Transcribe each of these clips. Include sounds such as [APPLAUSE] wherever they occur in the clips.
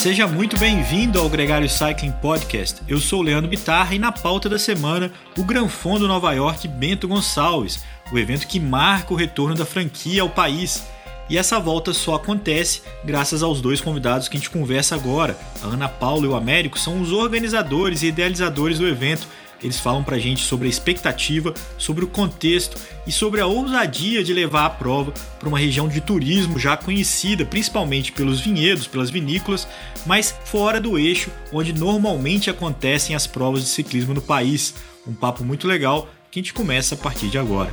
Seja muito bem-vindo ao Gregário Cycling Podcast. Eu sou o Leandro Bitarra e na pauta da semana, o Granfon do Nova York Bento Gonçalves, o evento que marca o retorno da franquia ao país. E essa volta só acontece graças aos dois convidados que a gente conversa agora. A Ana Paula e o Américo são os organizadores e idealizadores do evento eles falam pra gente sobre a expectativa, sobre o contexto e sobre a ousadia de levar a prova para uma região de turismo já conhecida principalmente pelos vinhedos, pelas vinícolas, mas fora do eixo onde normalmente acontecem as provas de ciclismo no país. Um papo muito legal que a gente começa a partir de agora.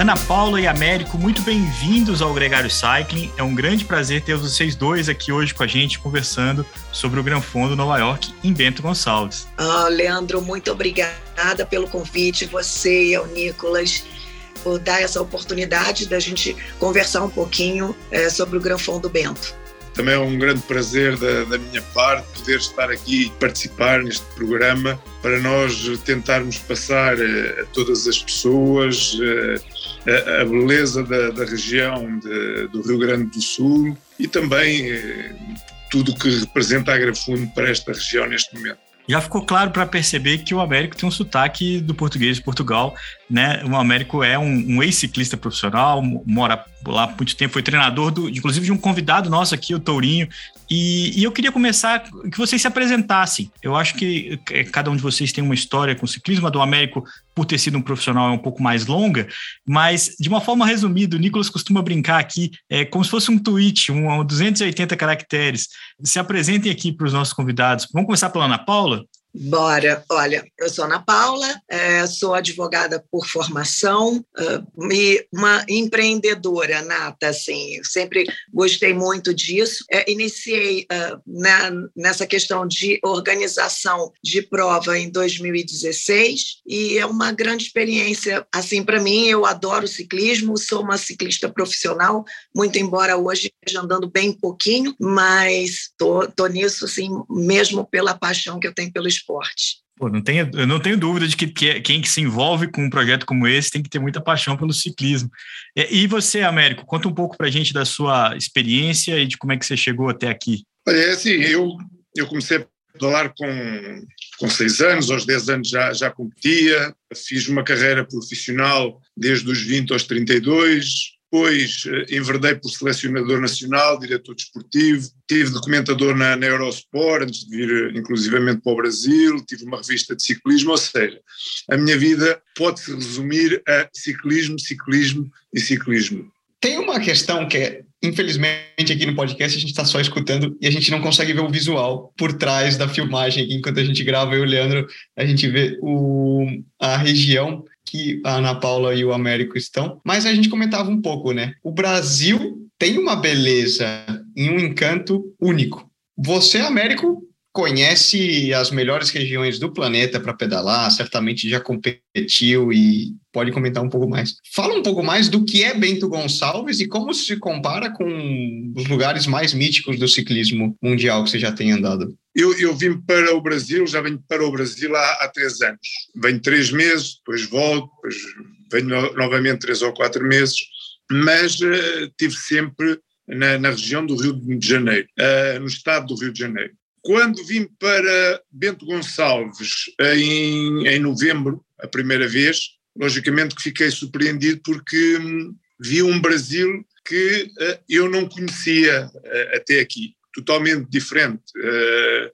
Ana Paula e Américo, muito bem-vindos ao Gregário Cycling. É um grande prazer ter vocês dois aqui hoje com a gente conversando sobre o Gran Fundo Nova York em Bento Gonçalves. Oh, Leandro, muito obrigada pelo convite, você e o Nicolas, por dar essa oportunidade da gente conversar um pouquinho é, sobre o Gran Fundo Bento. Também é um grande prazer da, da, minha parte poder estar aqui e participar neste programa para nós tentarmos passar a, a todas as pessoas a, beleza da, da região de, do Rio Grande do Sul e também eh, tudo o que representa a Agrafundo para esta região neste momento já ficou claro para perceber que o Américo tem um sotaque do português de Portugal, né? O Américo é um, um ex-ciclista profissional, mora lá há muito tempo, foi treinador, do, inclusive de um convidado nosso aqui, o Tourinho. E, e, eu queria começar que vocês se apresentassem. Eu acho que cada um de vocês tem uma história com o ciclismo, a do Américo, por ter sido um profissional, é um pouco mais longa, mas de uma forma resumida, o Nicolas costuma brincar aqui é, como se fosse um tweet, um, um 280 caracteres. Se apresentem aqui para os nossos convidados. Vamos começar pela Ana Paula? Bora. Olha, eu sou Ana Paula, é, sou advogada por formação uh, e uma empreendedora nata, assim, sempre gostei muito disso. É, iniciei uh, na, nessa questão de organização de prova em 2016 e é uma grande experiência, assim, para mim. Eu adoro ciclismo, sou uma ciclista profissional, muito embora hoje esteja andando bem pouquinho, mas tô, tô nisso, assim, mesmo pela paixão que eu tenho pelo esporte. Pô, não tenho, eu não tenho dúvida de que, que quem se envolve com um projeto como esse tem que ter muita paixão pelo ciclismo. E, e você, Américo, conta um pouco para a gente da sua experiência e de como é que você chegou até aqui. Olha, é assim, eu, eu comecei a pedalar com, com seis anos, aos 10 anos já, já competia, fiz uma carreira profissional desde os 20 aos 32, depois eh, enverdei por selecionador nacional, diretor desportivo, tive documentador na, na Eurosport, antes de vir eh, inclusivamente para o Brasil, tive uma revista de ciclismo, ou seja, a minha vida pode-se resumir a ciclismo, ciclismo e ciclismo. Tem uma questão que é, infelizmente aqui no podcast a gente está só escutando e a gente não consegue ver o visual por trás da filmagem. Enquanto a gente grava, eu e o Leandro, a gente vê o, a região que a Ana Paula e o Américo estão, mas a gente comentava um pouco, né? O Brasil tem uma beleza e um encanto único. Você, Américo, conhece as melhores regiões do planeta para pedalar, certamente já competiu e pode comentar um pouco mais. Fala um pouco mais do que é Bento Gonçalves e como se compara com os lugares mais míticos do ciclismo mundial que você já tem andado. Eu, eu vim para o Brasil, já venho para o Brasil há, há três anos. Venho três meses, depois volto, depois venho no, novamente três ou quatro meses, mas uh, tive sempre na, na, região do Rio de Janeiro, uh, no estado do Rio de Janeiro. Quando vim para Bento Gonçalves em, em novembro, a primeira vez, logicamente que fiquei surpreendido porque hum, vi um Brasil que uh, eu não conhecia uh, até aqui, totalmente diferente, uh,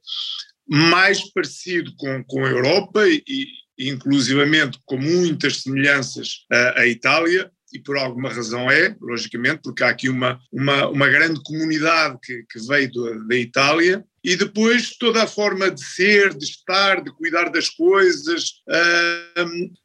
mais parecido com, com a Europa e, inclusivamente com muitas semelhanças à Itália, e por alguma razão é, logicamente, porque há aqui uma, uma, uma grande comunidade que, que veio da Itália, e depois toda a forma de ser, de estar, de cuidar das coisas,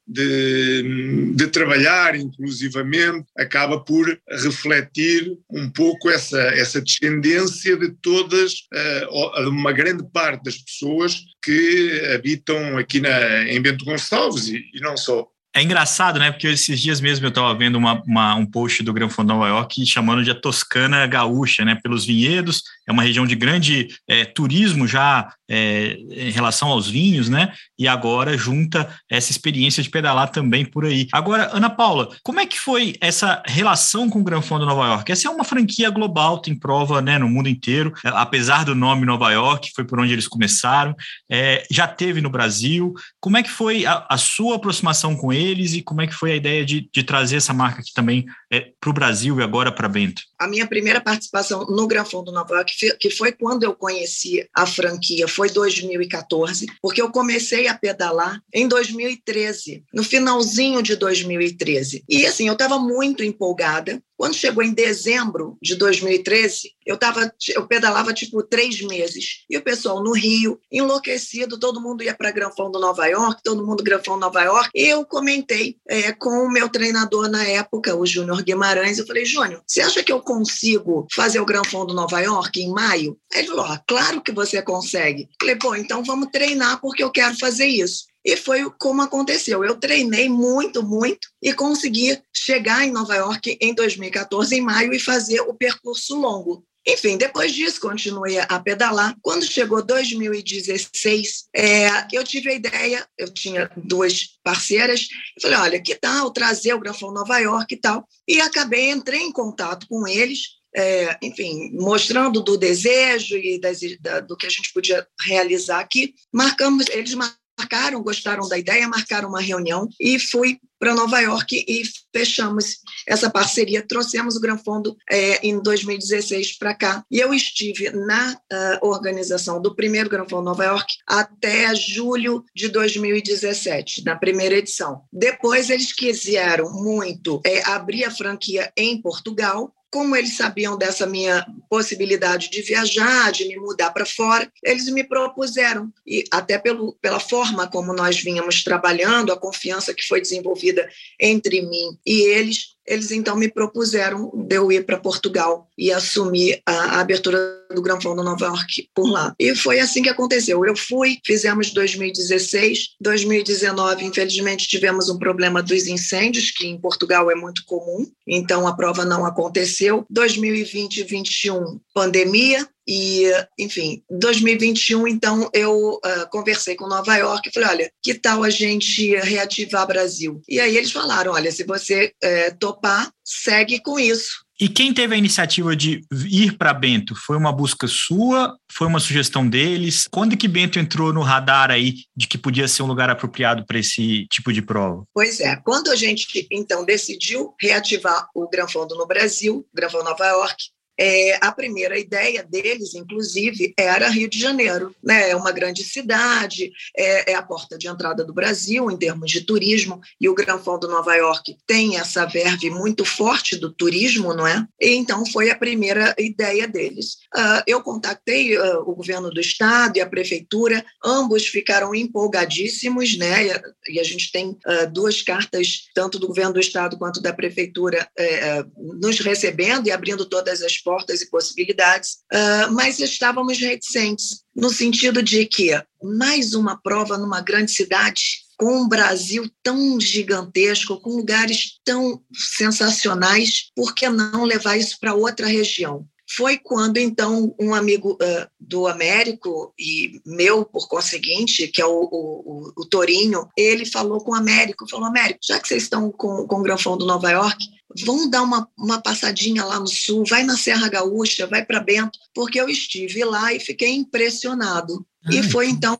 de, de trabalhar inclusivamente, acaba por refletir um pouco essa, essa descendência de todas, uh, uma grande parte das pessoas que habitam aqui na, em Bento Gonçalves e, e não só. É engraçado, né? Porque esses dias mesmo eu estava vendo uma, uma, um post do Gran Fundo Nova York chamando de a Toscana gaúcha, né? Pelos vinhedos, é uma região de grande é, turismo já é, em relação aos vinhos, né? E agora junta essa experiência de pedalar também por aí. Agora, Ana Paula, como é que foi essa relação com o Gran Fundo Nova York? Essa é uma franquia global, tem prova né, no mundo inteiro, é, apesar do nome Nova York, foi por onde eles começaram, é, já teve no Brasil. Como é que foi a, a sua aproximação com eles? e como é que foi a ideia de, de trazer essa marca aqui também é, para o Brasil e agora para Bento? A minha primeira participação no Granfão do Nova York, que foi quando eu conheci a franquia, foi 2014, porque eu comecei a pedalar em 2013, no finalzinho de 2013. E assim, eu estava muito empolgada, quando chegou em dezembro de 2013, eu, tava, eu pedalava tipo três meses. E o pessoal no Rio, enlouquecido, todo mundo ia para Granfão do Nova York, todo mundo Granfão Nova York. E eu comentei é, com o meu treinador na época, o Júnior Guimarães. Eu falei, Júnior, você acha que eu consigo fazer o Granfão do Nova York em maio? Ele falou, ah, claro que você consegue. Eu falei, pô, então vamos treinar porque eu quero fazer isso. E foi como aconteceu. Eu treinei muito, muito e consegui chegar em Nova York em 2014, em maio, e fazer o percurso longo. Enfim, depois disso, continuei a pedalar. Quando chegou 2016, é, eu tive a ideia, eu tinha duas parceiras, eu falei, olha, que tal trazer o Grafão Nova York e tal? E acabei, entrei em contato com eles, é, enfim, mostrando do desejo e das, da, do que a gente podia realizar aqui. Marcamos, eles marcaram marcaram, gostaram da ideia, marcaram uma reunião e fui para Nova York e fechamos essa parceria. Trouxemos o Gran Fundo é, em 2016 para cá. E eu estive na uh, organização do primeiro Gran Fundo Nova York até julho de 2017, na primeira edição. Depois eles quiseram muito é, abrir a franquia em Portugal, como eles sabiam dessa minha possibilidade de viajar, de me mudar para fora, eles me propuseram, e até pelo, pela forma como nós vínhamos trabalhando, a confiança que foi desenvolvida entre mim e eles, eles então me propuseram de eu ir para Portugal e assumir a, a abertura do Gran Fundo Nova York por lá. E foi assim que aconteceu. Eu fui, fizemos 2016, 2019, infelizmente tivemos um problema dos incêndios, que em Portugal é muito comum, então a prova não aconteceu. 2020 e 2021, pandemia, e, enfim, 2021, então, eu uh, conversei com Nova York e falei: olha, que tal a gente reativar Brasil? E aí eles falaram: olha, se você uh, topar, segue com isso. E quem teve a iniciativa de ir para Bento? Foi uma busca sua? Foi uma sugestão deles? Quando que Bento entrou no radar aí de que podia ser um lugar apropriado para esse tipo de prova? Pois é, quando a gente então decidiu reativar o Gran Fundo no Brasil, Gran Fundo Nova York, é, a primeira ideia deles, inclusive, era Rio de Janeiro. Né? É uma grande cidade, é, é, a porta de entrada do Brasil em termos de turismo, e o Gran Fundo Nova York tem essa verve muito forte do turismo, não é? E então foi a primeira ideia deles. Uh, eu contatei uh, o governo do estado e a prefeitura, ambos ficaram empolgadíssimos, né? E a, e a gente tem uh, duas cartas, tanto do governo do estado quanto da prefeitura, eh, nos recebendo e abrindo todas as portas portas e possibilidades, uh, mas estávamos reticentes, no sentido de que mais uma prova numa grande cidade, com um Brasil tão gigantesco, com lugares tão sensacionais, por que não levar isso para outra região? Foi quando então um amigo uh, do Américo e meu por conseguinte que é o, o, o, Torinho ele falou com o Américo falou Américo já que vocês estão com, com o Granfão do Nova York vão dar uma, uma passadinha lá no sul vai na Serra Gaúcha vai para Bento porque eu estive lá e fiquei impressionado. Ai, e foi então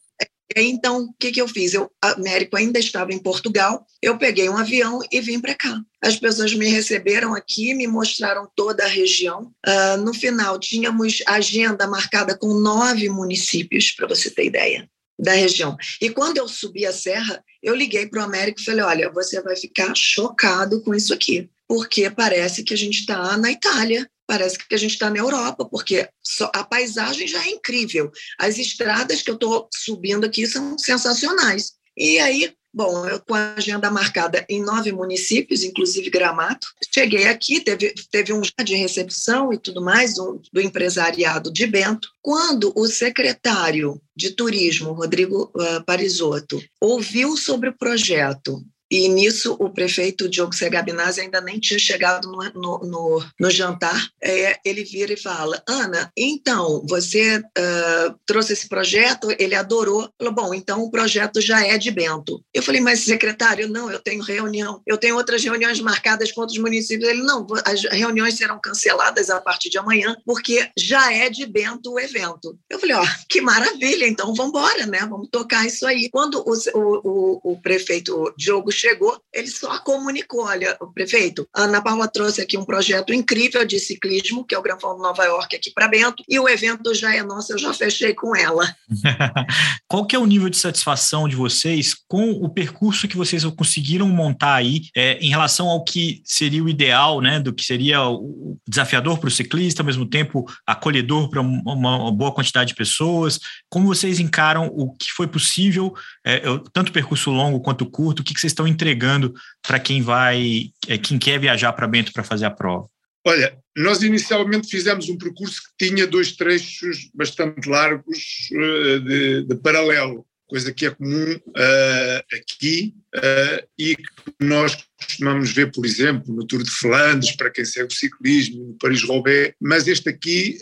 então, o que, que eu fiz? Eu, Américo ainda estava em Portugal, eu peguei um avião e vim para cá. As pessoas me receberam aqui, me mostraram toda a região. Uh, no final, tínhamos agenda marcada com nove municípios, para você ter ideia, da região. E quando eu subi a serra, eu liguei para o Américo e falei: olha, você vai ficar chocado com isso aqui porque parece que a gente está na Itália, parece que a gente está na Europa, porque a paisagem já é incrível. As estradas que eu estou subindo aqui são sensacionais. E aí Bom, eu com a agenda marcada em nove municípios, inclusive Gramado. Cheguei aqui, teve, teve um de recepção e tudo mais um, do empresariado de Bento. Quando o secretário de Turismo, Rodrigo uh, Parisotto, ouviu sobre o projeto e nisso o prefeito Diogo Segabinazzi ainda nem tinha chegado no, no, no, no jantar. É, ele vira e fala: Ana, então, você uh, trouxe esse projeto, ele adorou. Falou: bom, então o projeto já é de Bento. Eu falei: mas secretário, não, eu tenho reunião, eu tenho outras reuniões marcadas com outros municípios. Ele: não, as reuniões serão canceladas a partir de amanhã, porque já é de Bento o evento. Eu falei: ó, oh, que maravilha, então vamos embora, né? Vamos tocar isso aí. Quando o, o, o, o prefeito Diogo chegou, ele só comunicou: olha, prefeito, a Ana Paula trouxe aqui um projeto incrível de ciclismo, que é o Gran Fondo Nova York aqui para Bento, e o evento já é nosso, eu já fechei com ela. [LAUGHS] Qual que é o nível de satisfação de vocês com o percurso que vocês conseguiram montar aí é, em relação ao que seria o ideal, né, do que seria o desafiador para o ciclista, ao mesmo tempo acolhedor para uma boa quantidade de pessoas? Como vocês encaram o que foi possível, é, tanto percurso longo quanto curto, o que, que vocês estão entregando para quem vai, é, quem quer viajar para Bento para fazer a prova? Olha, nós inicialmente fizemos um percurso que tinha dois trechos bastante largos uh, de, de, paralelo, coisa que é comum uh, aqui uh, e que nós costumamos ver, por exemplo, no Tour de Flandres, para quem segue o ciclismo, no Paris-Roubaix, mas este aqui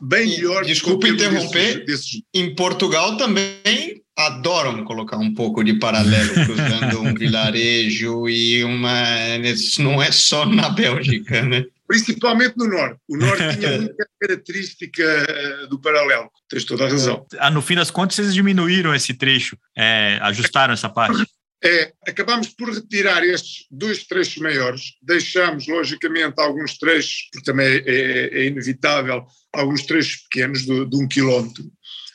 bem melhor. Desculpe interromper, desses, desses... em Portugal também adoram colocar um pouco de paralelo cruzando um vilarejo e uma. Isso não é só na Bélgica, né? Principalmente no Norte. O Norte [LAUGHS] tinha muita característica eh, do paralelo. Tens toda a razão. Ah, no fim das contas, vocês diminuíram esse trecho, é, ajustaram essa parte. É, acabamos por retirar estes dois trechos maiores, deixamos, logicamente, alguns trechos, porque também é, é, é inevitável, alguns trechos pequenos de, de um quilómetro,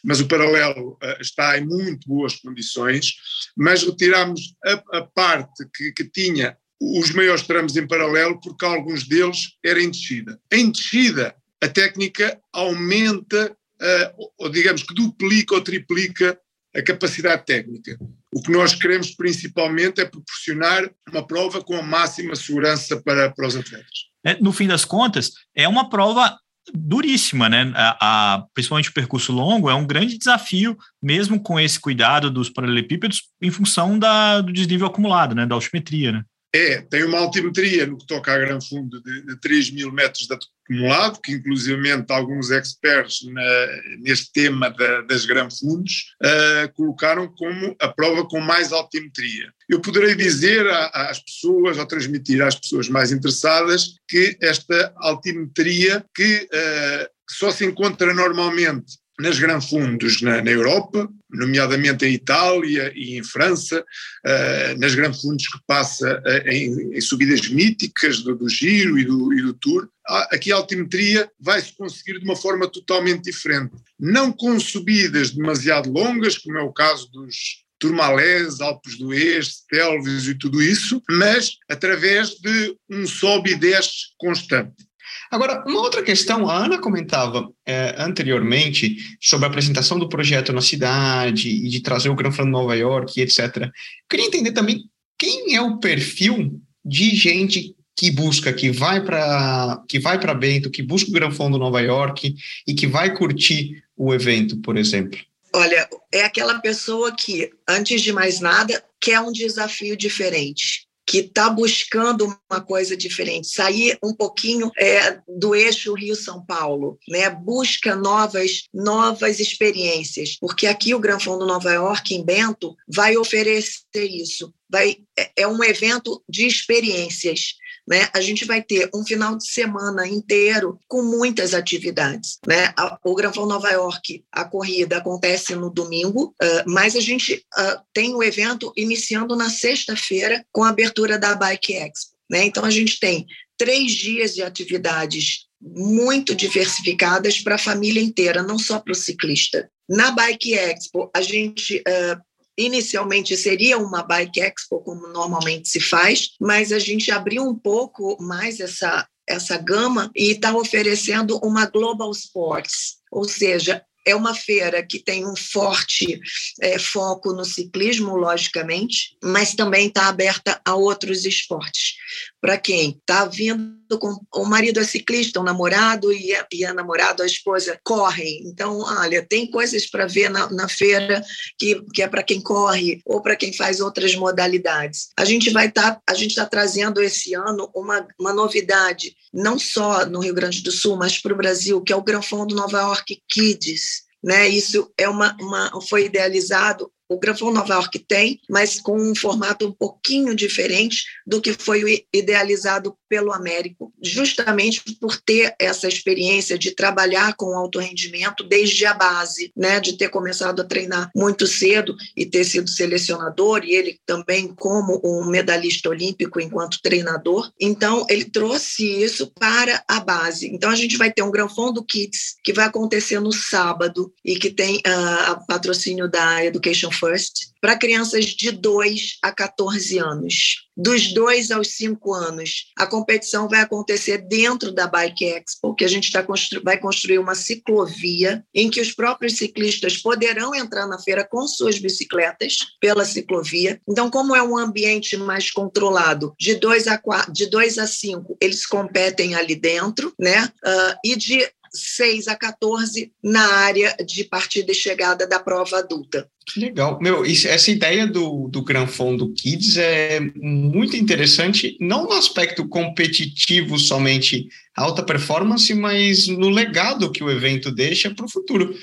mas o paralelo uh, está em muito boas condições, mas retiramos a, a parte que, que, tinha os maiores tramos em paralelo, porque alguns deles eram em descida. Em descida, a técnica aumenta, uh, ou digamos que duplica ou triplica a capacidade técnica. O que nós queremos principalmente é proporcionar uma prova com a máxima segurança para, para os atletas. É, no fim das contas, é uma prova duríssima, né? A, a, principalmente o percurso longo é um grande desafio, mesmo com esse cuidado dos paralelepípedos, em função da, do desnível acumulado, né? Da altimetria, né? É, tem uma altimetria no que toca a grande fundo de, de 3 mil metros de acumulado, que inclusivamente alguns experts na, neste tema da, das grandes fundos uh, colocaram como a prova com mais altimetria. Eu poderei dizer às pessoas, ou transmitir às pessoas mais interessadas, que esta altimetria que uh, só se encontra normalmente nas grandes fundos na, na, Europa, nomeadamente em Itália e em França, uh, nas grandes fundos que passa uh, em, em, subidas míticas do, do Giro e do, e do Tour, aqui a altimetria vai-se conseguir de uma forma totalmente diferente. Não com subidas demasiado longas, como é o caso dos Turmalés, Alpes do Oeste, Telves e tudo isso, mas através de um sobe e desce constante. Agora, uma outra questão, a Ana comentava é, anteriormente sobre a apresentação do projeto na cidade e de trazer o Gran Fundo Nova York, etc. Queria entender também quem é o perfil de gente que busca, que vai para que vai para Bento, que busca o Gran Fundo Nova York e que vai curtir o evento, por exemplo. Olha, é aquela pessoa que, antes de mais nada, quer um desafio diferente que está buscando uma coisa diferente, sair um pouquinho é, do eixo Rio-São Paulo, né? busca novas, novas experiências, porque aqui o Gran Fundo Nova York, em Bento, vai oferecer isso. Vai, é, é um evento de experiências. Né? A gente vai ter um final de semana inteiro com muitas atividades. Né? O Granfão Nova York, a corrida acontece no domingo, mas a gente tem o evento iniciando na sexta-feira com a abertura da Bike Expo. Né? Então, a gente tem três dias de atividades muito diversificadas para a família inteira, não só para o ciclista. Na Bike Expo, a gente uh, inicialmente seria uma Bike Expo, como normalmente se faz, mas a gente abriu um pouco mais essa, essa gama e está oferecendo uma Global Sports, ou seja, é uma feira que tem um forte é, foco no ciclismo, logicamente, mas também está aberta a outros esportes. Para quem está vindo com o marido é ciclista, o namorado e a, e a namorada, a esposa, correm. Então, olha, tem coisas para ver na, na, feira que, que é para quem corre ou para quem faz outras modalidades. A gente vai estar, tá, a gente está trazendo esse ano uma, uma novidade, não só no Rio Grande do Sul, mas para o Brasil, que é o Gran Fundo Nova York Kids. Né? Isso é uma, uma, foi idealizado o Granfão Nova York tem, mas com um formato um pouquinho diferente do que foi idealizado pelo Américo, justamente por ter essa experiência de trabalhar com alto rendimento desde a base, né, de ter começado a treinar muito cedo e ter sido selecionador e ele também como um medalhista olímpico enquanto treinador. Então ele trouxe isso para a base. Então a gente vai ter um Gran Fundo Kids que vai acontecer no sábado e que tem uh, patrocínio da Education First para crianças de 2 a 14 anos. Dos 2 aos 5 anos, a competição vai acontecer dentro da Bike Expo, que a gente tá constru vai construir uma ciclovia em que os próprios ciclistas poderão entrar na feira com suas bicicletas pela ciclovia. Então, como é um ambiente mais controlado, de 2 a 4, de 2 a 5, eles competem ali dentro, né? Uh, e de 6 a 14 na área de partida e chegada da prova adulta. Legal. Meu, isso, essa ideia do, do Gran Fundo Kids é muito interessante, não no aspecto competitivo somente alta performance, mas no legado que o evento deixa para o futuro.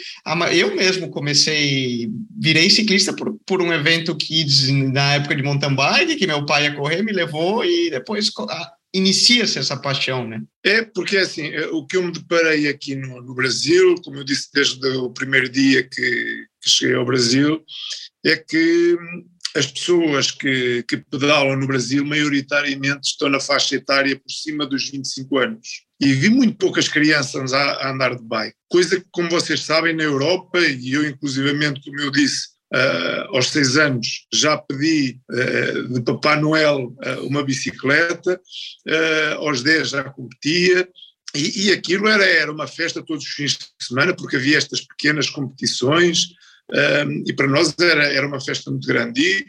Eu mesmo comecei, virei ciclista por, por um evento Kids na época de mountain bike, que meu pai ia correr, me levou e depois inicia-se essa paixão, né? É, porque assim, é, o que eu me deparei aqui no, no Brasil, como eu disse desde o primeiro dia que, que cheguei ao Brasil, é que as pessoas que, que, pedalam no Brasil maioritariamente estão na faixa etária por cima dos 25 anos. E vi muito poucas crianças a, a andar de bike. Coisa que, como vocês sabem, na Europa, e eu inclusivamente, como eu disse, Uh, aos seis anos já pedi uh, de Papá Noel uh, uma bicicleta, aos dez já competia, e, e, aquilo era, era uma festa todos os fins de semana, porque havia estas pequenas competições, e para nós era, era uma festa muito grande. E,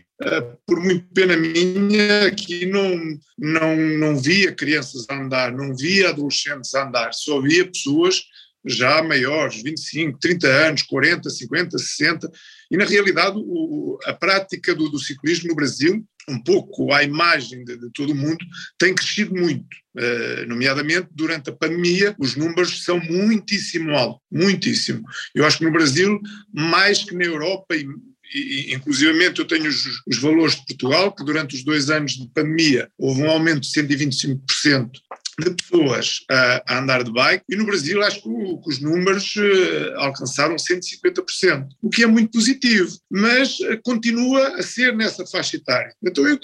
por muito pena minha, aqui não, não, não via crianças a andar, não via adolescentes a andar, só via pessoas já maiores, 25, 30 anos, 40, 50, 60, e na realidade o, a prática do, do, ciclismo no Brasil, um pouco à imagem de, de todo o mundo, tem crescido muito, uh, nomeadamente durante a pandemia, os números são muitíssimo altos, muitíssimo. Eu acho que no Brasil, mais que na Europa e e, inclusivamente eu tenho os, os, valores de Portugal, que durante os dois anos de pandemia houve um aumento de 125% de pessoas a, a, andar de bike e no Brasil acho que, o, que os números uh, alcançaram 150%, o que é muito positivo, mas uh, continua a ser nessa faixa etária. Então eu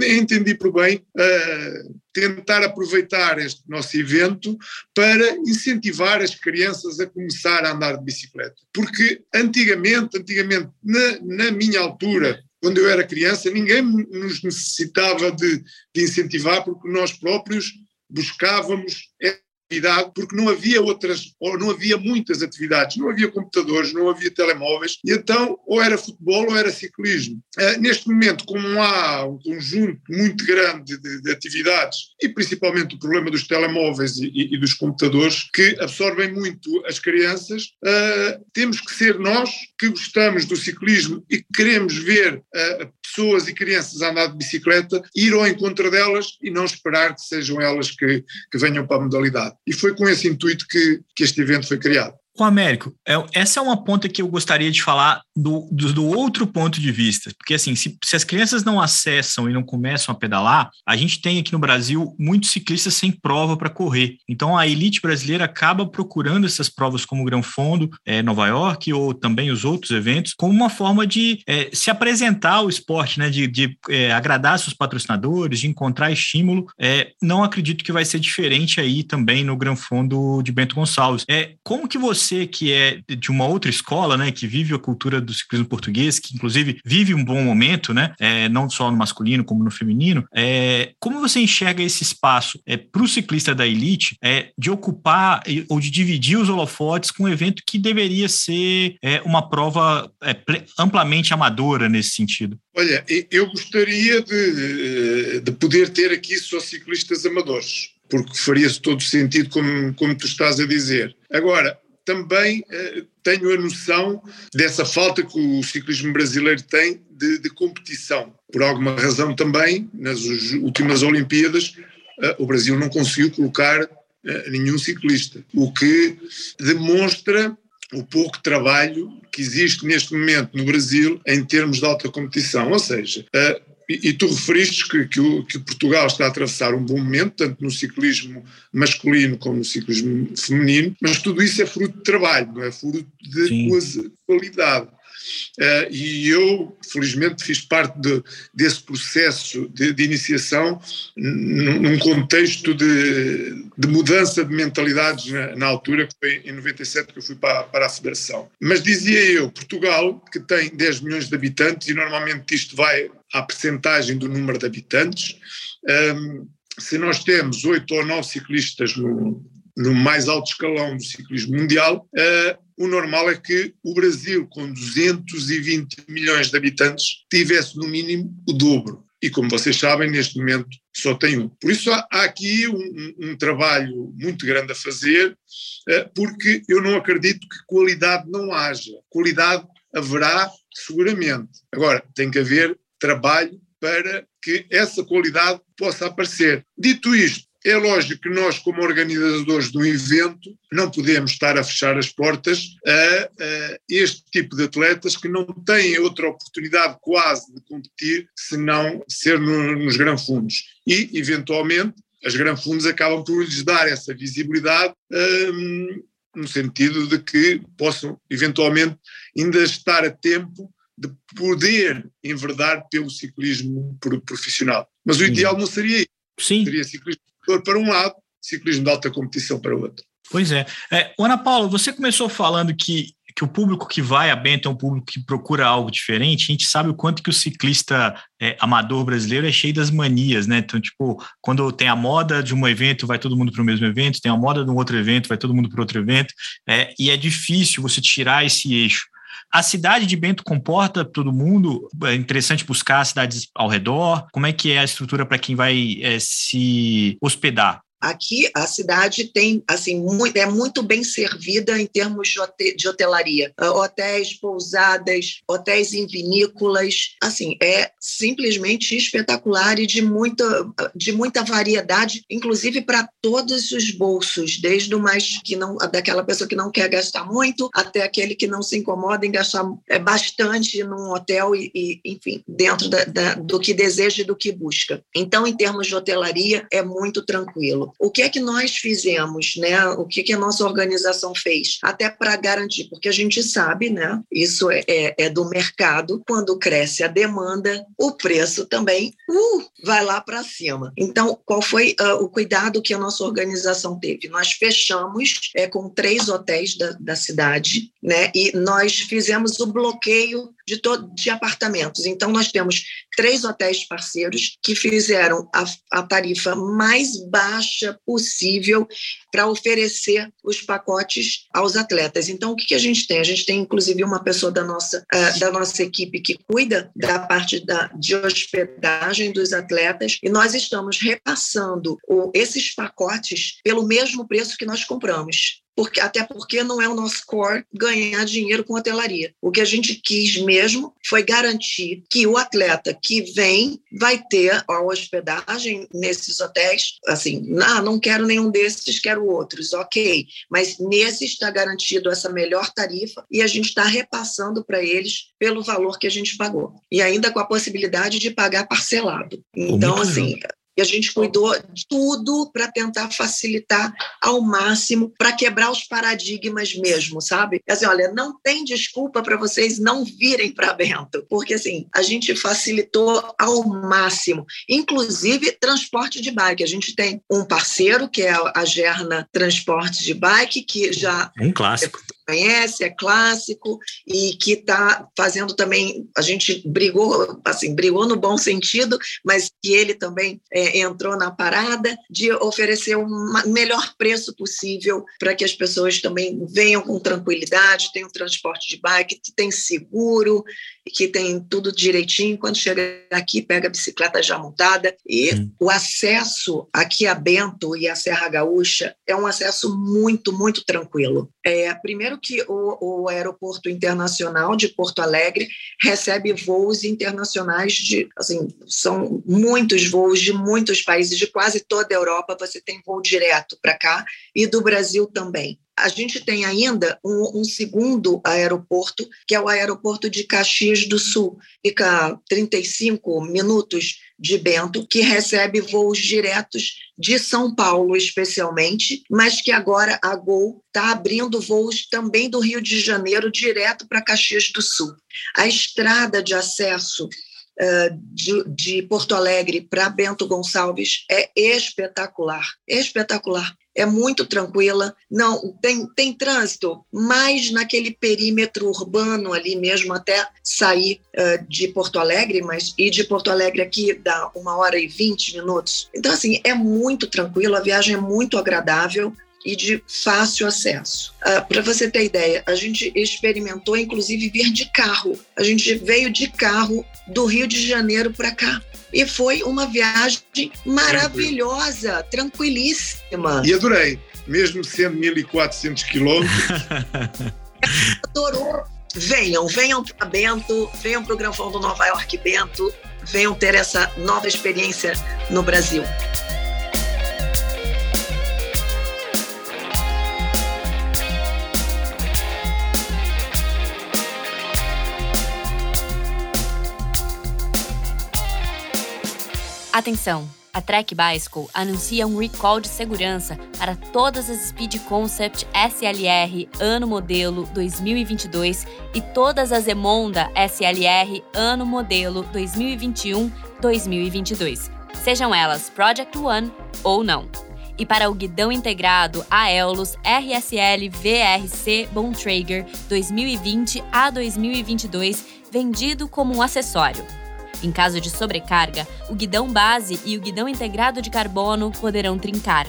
entendi por bem uh, tentar aproveitar este nosso evento para incentivar as crianças a começar a andar de bicicleta, porque antigamente, antigamente na, na minha altura, quando eu era criança, ninguém nos necessitava de, de incentivar, porque nós próprios buscávamos atividade, porque não havia outras, ou não havia muitas atividades, não havia computadores, não havia telemóveis, e então ou era futebol ou era ciclismo. Uh, neste momento, como há um conjunto muito grande de, de atividades, e principalmente o problema dos telemóveis e, e, e dos computadores, que absorvem muito as crianças, uh, temos que ser nós que gostamos do ciclismo e que queremos ver uh, pessoas e crianças a andar de bicicleta, ir ao encontro delas e não esperar que sejam elas que, que venham para a modalidade. E foi com esse intuito que, que este evento foi criado. Com Américo, é, essa é uma ponta que eu gostaria de falar do, do, do outro ponto de vista, porque assim, se, se, as crianças não acessam e não começam a pedalar, a gente tem aqui no Brasil muitos ciclistas sem prova para correr. Então a elite brasileira acaba procurando essas provas como o Gran Fondo, é, Nova York ou também os outros eventos, como uma forma de é, se apresentar ao esporte, né, de, de é, agradar seus patrocinadores, de encontrar estímulo. É, não acredito que vai ser diferente aí também no Gran Fondo de Bento Gonçalves. É, como que você você que é de uma outra escola, né, que vive a cultura do ciclismo português, que inclusive vive um bom momento, né, é, não só no masculino como no feminino, é, como você enxerga esse espaço é, para o ciclista da elite é, de ocupar ou de dividir os holofotes com um evento que deveria ser é, uma prova é, amplamente amadora nesse sentido? Olha, eu gostaria de, de poder ter aqui só ciclistas amadores, porque faria-se todo sentido, como, como tu estás a dizer. Agora, também eh, tenho a noção dessa falta que o ciclismo brasileiro tem de, de competição. Por alguma razão também, nas últimas Olimpíadas, eh, o Brasil não conseguiu colocar eh, nenhum ciclista, o que demonstra o pouco trabalho que existe neste momento no Brasil em termos de alta competição. Ou seja, uh, e, e, tu referiste que, que, o, que, Portugal está a atravessar um bom momento, tanto no ciclismo masculino como no ciclismo feminino, mas tudo isso é fruto de trabalho, não é fruto de Sim. qualidade. Uh, e eu, felizmente, fiz parte de, desse processo de, de iniciação num contexto de, de, mudança de mentalidades na, na, altura, que foi em 97 que eu fui para, para a Federação. Mas dizia eu, Portugal, que tem 10 milhões de habitantes, e normalmente isto vai à percentagem do número de habitantes, um, ehm, se nós temos oito ou nove ciclistas no, no mais alto escalão do ciclismo mundial, uh, o normal é que o Brasil, com 220 milhões de habitantes, tivesse no mínimo o dobro. E como vocês sabem, neste momento só tem um. Por isso há, há aqui um, um, trabalho muito grande a fazer, uh, porque eu não acredito que qualidade não haja. Qualidade haverá seguramente. Agora, tem que haver trabalho para que essa qualidade possa aparecer. Dito isto, é lógico que nós, como organizadores de um evento, não podemos estar a fechar as portas a, a, este tipo de atletas que não têm outra oportunidade quase de competir senão ser no, nos granfundos. E, eventualmente, as granfundos acabam por lhes dar essa visibilidade um, no sentido de que possam, eventualmente, ainda estar a tempo de poder enverdar pelo ciclismo profissional. Mas o ideal não seria isso. Sim. Seria ciclismo para um lado, ciclismo de alta competição para o outro. Pois é. é. Ana Paula, você começou falando que, que o público que vai a Bento é um público que procura algo diferente. A gente sabe o quanto que o ciclista é, amador brasileiro é cheio das manias, né? Então, tipo, quando tem a moda de um evento, vai todo mundo para o mesmo evento, tem a moda de um outro evento, vai todo mundo para outro evento, é, e é difícil você tirar esse eixo. A cidade de Bento comporta todo mundo? É interessante buscar cidades ao redor? Como é que é a estrutura para quem vai é, se hospedar? Aqui a cidade tem assim muito, é muito bem servida em termos de hotelaria, ah, hotéis, pousadas, hotéis em vinícolas, assim é simplesmente espetacular e de muita de muita variedade, inclusive para todos os bolsos, desde o mais que não daquela pessoa que não quer gastar muito até aquele que não se incomoda em gastar é, bastante num hotel e, e enfim dentro da, da, do que deseja e do que busca. Então, em termos de hotelaria é muito tranquilo. O que é que nós fizemos, né? O que, que a nossa organização fez? Até para garantir, porque a gente sabe, né? Isso é, é, é, do mercado. Quando cresce a demanda, o preço também uh, vai lá para cima. Então, qual foi uh, o cuidado que a nossa organização teve? Nós fechamos é, com três hotéis da, da cidade, né? E nós fizemos o bloqueio de, de apartamentos. Então, nós temos três hotéis parceiros que fizeram a, a tarifa mais baixa possível para oferecer os pacotes aos atletas. Então, o que, que, a gente tem? A gente tem, inclusive, uma pessoa da nossa, uh, da nossa equipe que cuida da parte da, de hospedagem dos atletas e nós estamos repassando o, esses pacotes pelo mesmo preço que nós compramos porque, até porque não é o nosso core ganhar dinheiro com hotelaria. O que a gente quis mesmo foi garantir que o atleta que vem vai ter a hospedagem nesses hotéis, assim, não, não quero nenhum desses, quero outros, ok, mas nesse está garantido essa melhor tarifa e a gente está repassando para eles pelo valor que a gente pagou. E ainda com a possibilidade de pagar parcelado. Então, assim, e a gente cuidou de tudo para tentar facilitar ao máximo, para quebrar os paradigmas mesmo, sabe? Assim, olha, não tem desculpa para vocês não virem para Bento, porque assim, a gente facilitou ao máximo, inclusive transporte de bike. A gente tem um parceiro que é a Gerna Transporte de Bike, que já um clássico conhece, é clássico e que está fazendo também. A gente brigou, assim, brigou no bom sentido, mas que ele também é, entrou na parada de oferecer o melhor preço possível para que as pessoas também venham com tranquilidade, tenham transporte de bike, que tem seguro que tem tudo direitinho. Quando chega aqui, pega a bicicleta já montada. E hum. o acesso aqui a Bento e a Serra Gaúcha é um acesso muito, muito tranquilo. É, primeiro que o, o aeroporto internacional de Porto Alegre recebe voos internacionais de, assim, são muitos voos de muitos países, de quase toda a Europa, você tem voo direto para cá e do Brasil também. A gente tem ainda um, um, segundo aeroporto, que é o aeroporto de Caxias do Sul, fica 35 minutos de Bento, que recebe voos diretos de São Paulo, especialmente, mas que agora a Gol está abrindo voos também do Rio de Janeiro direto para Caxias do Sul. A estrada de acesso Uh, de, de, Porto Alegre para Bento Gonçalves é espetacular, espetacular é muito tranquila, não tem, tem trânsito, mais naquele perímetro urbano ali mesmo, até sair uh, de Porto Alegre, mas e de Porto Alegre aqui dá uma hora e vinte minutos. Então, assim, é muito tranquilo, a viagem é muito agradável e de fácil acesso. Uh, Para você ter ideia, a gente experimentou, inclusive, vir de carro. A gente veio de carro do Rio de Janeiro para cá e foi uma viagem maravilhosa, tranquilíssima. E adorei, mesmo sendo 1.400 quilômetros. [LAUGHS] Adorou. Venham, venham para Bento, venham para o Gran Fundo Nova York Bento, venham ter essa nova experiência no Brasil. Atenção! A Trek Bicycle anuncia um recall de segurança para todas as Speed Concept SLR ano modelo 2022 e todas as Emonda SLR ano modelo 2021-2022, sejam elas Project One ou não. E para o guidão integrado Aeolus RSL VRC Bontrager 2020 a 2022, vendido como um acessório. Em caso de sobrecarga, o guidão base e o guidão integrado de carbono poderão trincar.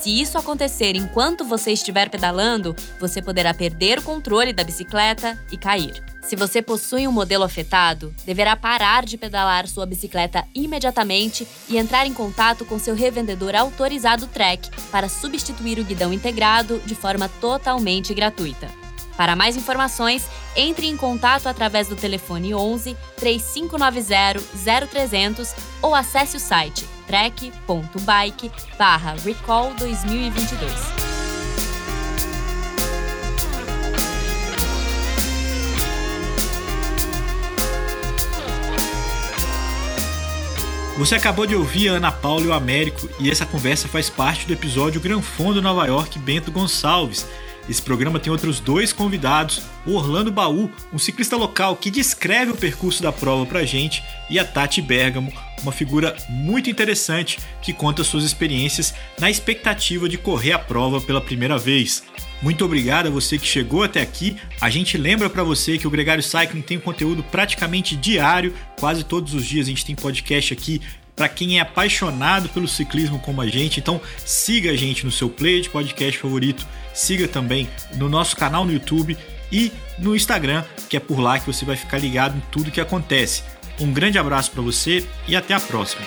Se isso acontecer enquanto você estiver pedalando, você poderá perder o controle da bicicleta e cair. Se você possui um modelo afetado, deverá parar de pedalar sua bicicleta imediatamente e entrar em contato com seu revendedor autorizado Trek para substituir o guidão integrado de forma totalmente gratuita. Para mais informações, entre em contato através do telefone 11 3590 0300 ou acesse o site trek.bike recall 2022. Você acabou de ouvir a Ana Paula e o Américo e essa conversa faz parte do episódio Gran Fundo Nova York Bento Gonçalves, esse programa tem outros dois convidados: o Orlando Baú, um ciclista local que descreve o percurso da prova pra gente, e a Tati Bergamo, uma figura muito interessante que conta suas experiências na expectativa de correr a prova pela primeira vez. Muito obrigado a você que chegou até aqui. A gente lembra para você que o Gregário Cycling tem conteúdo praticamente diário, quase todos os dias a gente tem podcast aqui para quem é apaixonado pelo ciclismo como a gente. Então siga a gente no seu play de podcast favorito, siga também no nosso canal no YouTube e no Instagram, que é por lá que você vai ficar ligado em tudo que acontece. Um grande abraço para você e até a próxima.